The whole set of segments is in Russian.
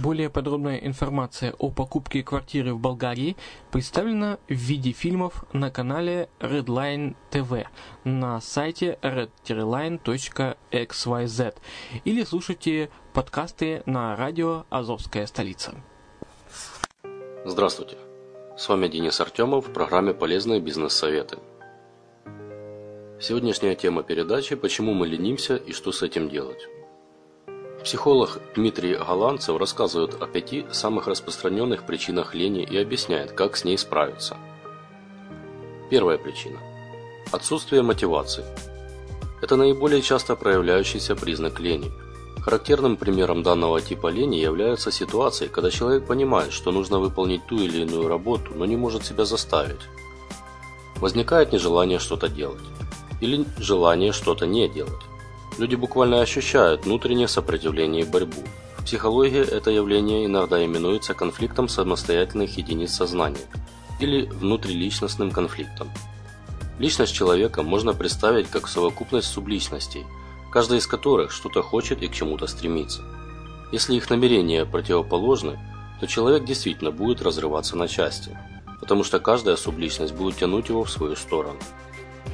Более подробная информация о покупке квартиры в Болгарии представлена в виде фильмов на канале Redline TV на сайте red-line.xyz или слушайте подкасты на радио «Азовская столица». Здравствуйте! С вами Денис Артемов в программе «Полезные бизнес-советы». Сегодняшняя тема передачи «Почему мы ленимся и что с этим делать?». Психолог Дмитрий Голландцев рассказывает о пяти самых распространенных причинах лени и объясняет, как с ней справиться. Первая причина – отсутствие мотивации. Это наиболее часто проявляющийся признак лени. Характерным примером данного типа лени являются ситуации, когда человек понимает, что нужно выполнить ту или иную работу, но не может себя заставить. Возникает нежелание что-то делать или желание что-то не делать. Люди буквально ощущают внутреннее сопротивление и борьбу. В психологии это явление иногда именуется конфликтом самостоятельных единиц сознания или внутриличностным конфликтом. Личность человека можно представить как совокупность субличностей, каждая из которых что-то хочет и к чему-то стремится. Если их намерения противоположны, то человек действительно будет разрываться на части, потому что каждая субличность будет тянуть его в свою сторону.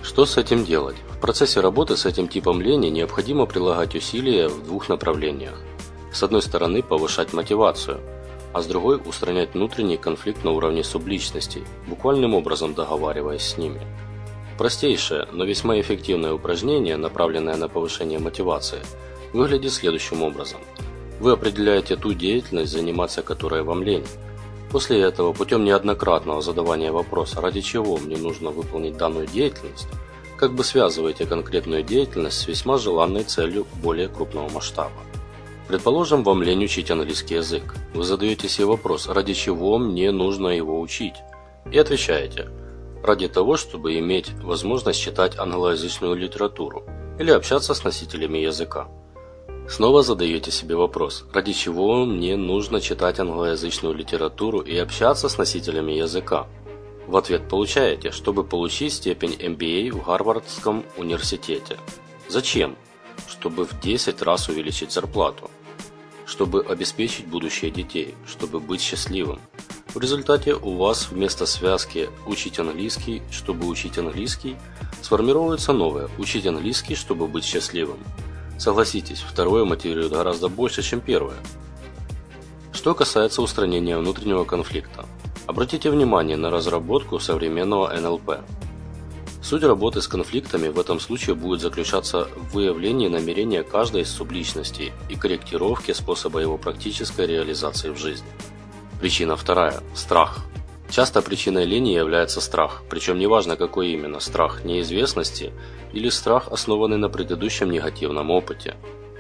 Что с этим делать? В процессе работы с этим типом лени необходимо прилагать усилия в двух направлениях. С одной стороны повышать мотивацию, а с другой устранять внутренний конфликт на уровне субличностей, буквальным образом договариваясь с ними. Простейшее, но весьма эффективное упражнение, направленное на повышение мотивации, выглядит следующим образом. Вы определяете ту деятельность, заниматься которой вам лень, После этого, путем неоднократного задавания вопроса, ради чего мне нужно выполнить данную деятельность, как бы связываете конкретную деятельность с весьма желанной целью более крупного масштаба. Предположим, вам лень учить английский язык. Вы задаете себе вопрос, ради чего мне нужно его учить? И отвечаете, ради того, чтобы иметь возможность читать англоязычную литературу или общаться с носителями языка. Снова задаете себе вопрос, ради чего мне нужно читать англоязычную литературу и общаться с носителями языка? В ответ получаете, чтобы получить степень MBA в Гарвардском университете. Зачем? Чтобы в 10 раз увеличить зарплату. Чтобы обеспечить будущее детей, чтобы быть счастливым. В результате у вас вместо связки «учить английский, чтобы учить английский» сформируется новое «учить английский, чтобы быть счастливым». Согласитесь, второе мотивирует гораздо больше, чем первое. Что касается устранения внутреннего конфликта. Обратите внимание на разработку современного НЛП. Суть работы с конфликтами в этом случае будет заключаться в выявлении намерения каждой из субличностей и корректировке способа его практической реализации в жизни. Причина вторая – страх. Часто причиной лени является страх, причем неважно какой именно – страх неизвестности или страх, основанный на предыдущем негативном опыте.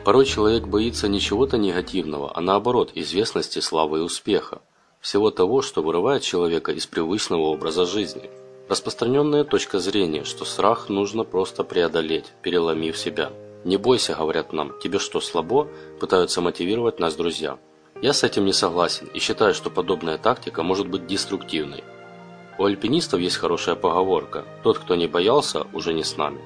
Порой человек боится не чего-то негативного, а наоборот – известности, славы и успеха. Всего того, что вырывает человека из привычного образа жизни – Распространенная точка зрения, что страх нужно просто преодолеть, переломив себя. «Не бойся», – говорят нам, – «тебе что, слабо?» – пытаются мотивировать нас друзья. Я с этим не согласен и считаю, что подобная тактика может быть деструктивной. У альпинистов есть хорошая поговорка «Тот, кто не боялся, уже не с нами».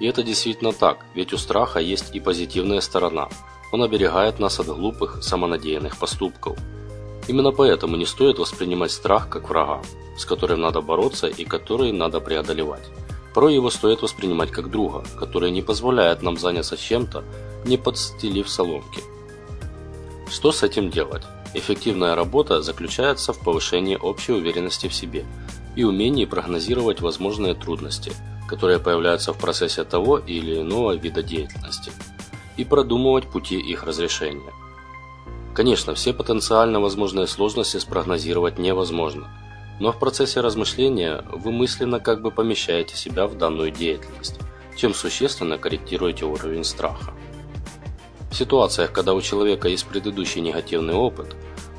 И это действительно так, ведь у страха есть и позитивная сторона. Он оберегает нас от глупых, самонадеянных поступков. Именно поэтому не стоит воспринимать страх как врага с которым надо бороться и который надо преодолевать. Порой его стоит воспринимать как друга, который не позволяет нам заняться чем-то, не подстелив соломки. Что с этим делать? Эффективная работа заключается в повышении общей уверенности в себе и умении прогнозировать возможные трудности, которые появляются в процессе того или иного вида деятельности, и продумывать пути их разрешения. Конечно, все потенциально возможные сложности спрогнозировать невозможно – но в процессе размышления вы мысленно как бы помещаете себя в данную деятельность, чем существенно корректируете уровень страха. В ситуациях, когда у человека есть предыдущий негативный опыт,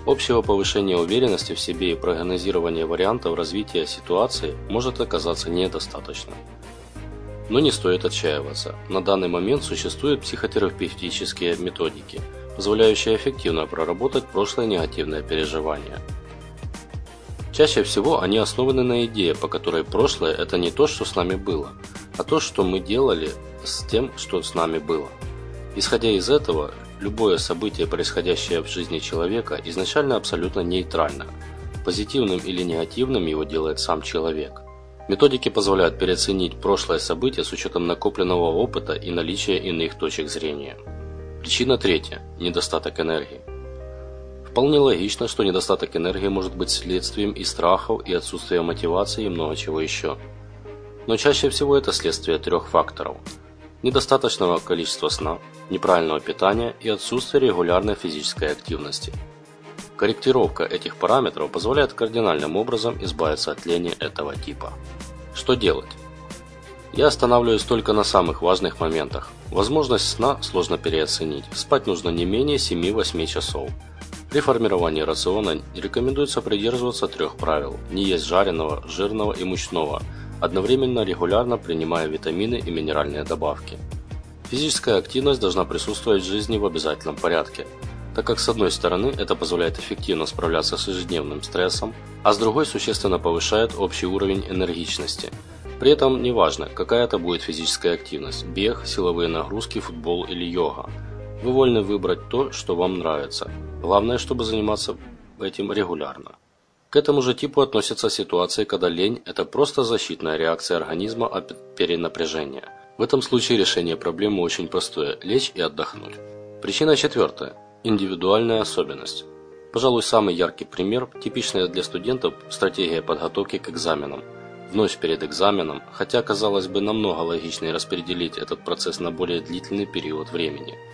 общего повышения уверенности в себе и прогнозирования вариантов развития ситуации может оказаться недостаточно. Но не стоит отчаиваться. На данный момент существуют психотерапевтические методики, позволяющие эффективно проработать прошлое негативное переживание – Чаще всего они основаны на идее, по которой прошлое – это не то, что с нами было, а то, что мы делали с тем, что с нами было. Исходя из этого, любое событие, происходящее в жизни человека, изначально абсолютно нейтрально. Позитивным или негативным его делает сам человек. Методики позволяют переоценить прошлое событие с учетом накопленного опыта и наличия иных точек зрения. Причина третья – недостаток энергии. Вполне логично, что недостаток энергии может быть следствием и страхов, и отсутствия мотивации, и много чего еще. Но чаще всего это следствие трех факторов. Недостаточного количества сна, неправильного питания и отсутствия регулярной физической активности. Корректировка этих параметров позволяет кардинальным образом избавиться от лени этого типа. Что делать? Я останавливаюсь только на самых важных моментах. Возможность сна сложно переоценить. Спать нужно не менее 7-8 часов. При формировании рациона рекомендуется придерживаться трех правил – не есть жареного, жирного и мучного, одновременно регулярно принимая витамины и минеральные добавки. Физическая активность должна присутствовать в жизни в обязательном порядке, так как с одной стороны это позволяет эффективно справляться с ежедневным стрессом, а с другой существенно повышает общий уровень энергичности. При этом неважно, какая это будет физическая активность – бег, силовые нагрузки, футбол или йога – вы вольны выбрать то, что вам нравится. Главное, чтобы заниматься этим регулярно. К этому же типу относятся ситуации, когда лень – это просто защитная реакция организма от перенапряжения. В этом случае решение проблемы очень простое – лечь и отдохнуть. Причина четвертая – индивидуальная особенность. Пожалуй, самый яркий пример – типичная для студентов стратегия подготовки к экзаменам. Вновь перед экзаменом, хотя, казалось бы, намного логичнее распределить этот процесс на более длительный период времени –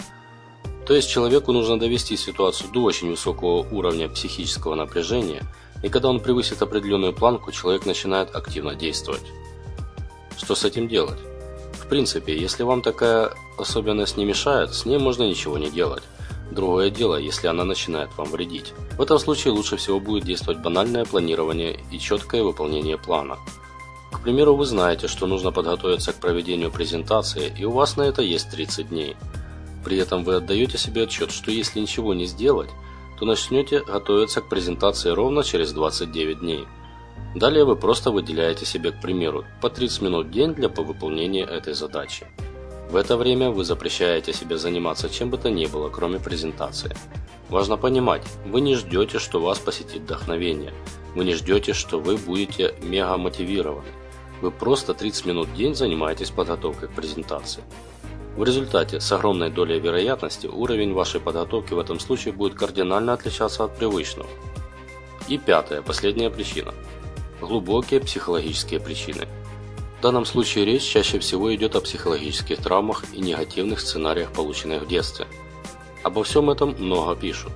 то есть человеку нужно довести ситуацию до очень высокого уровня психического напряжения, и когда он превысит определенную планку, человек начинает активно действовать. Что с этим делать? В принципе, если вам такая особенность не мешает, с ней можно ничего не делать. Другое дело, если она начинает вам вредить. В этом случае лучше всего будет действовать банальное планирование и четкое выполнение плана. К примеру, вы знаете, что нужно подготовиться к проведению презентации, и у вас на это есть 30 дней – при этом вы отдаете себе отчет, что если ничего не сделать, то начнете готовиться к презентации ровно через 29 дней. Далее вы просто выделяете себе, к примеру, по 30 минут в день для выполнения этой задачи. В это время вы запрещаете себе заниматься чем бы то ни было, кроме презентации. Важно понимать, вы не ждете, что вас посетит вдохновение. Вы не ждете, что вы будете мега мотивированы. Вы просто 30 минут в день занимаетесь подготовкой к презентации. В результате, с огромной долей вероятности, уровень вашей подготовки в этом случае будет кардинально отличаться от привычного. И пятая, последняя причина. Глубокие психологические причины. В данном случае речь чаще всего идет о психологических травмах и негативных сценариях, полученных в детстве. Обо всем этом много пишут.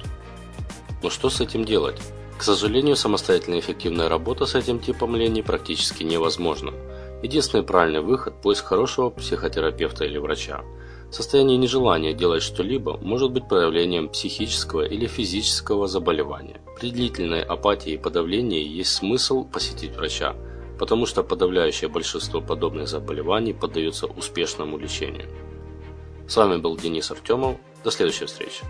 Но что с этим делать? К сожалению, самостоятельная эффективная работа с этим типом лени практически невозможна. Единственный правильный выход – поиск хорошего психотерапевта или врача. Состояние нежелания делать что-либо может быть проявлением психического или физического заболевания. При длительной апатии и подавлении есть смысл посетить врача, потому что подавляющее большинство подобных заболеваний поддается успешному лечению. С вами был Денис Артемов. До следующей встречи.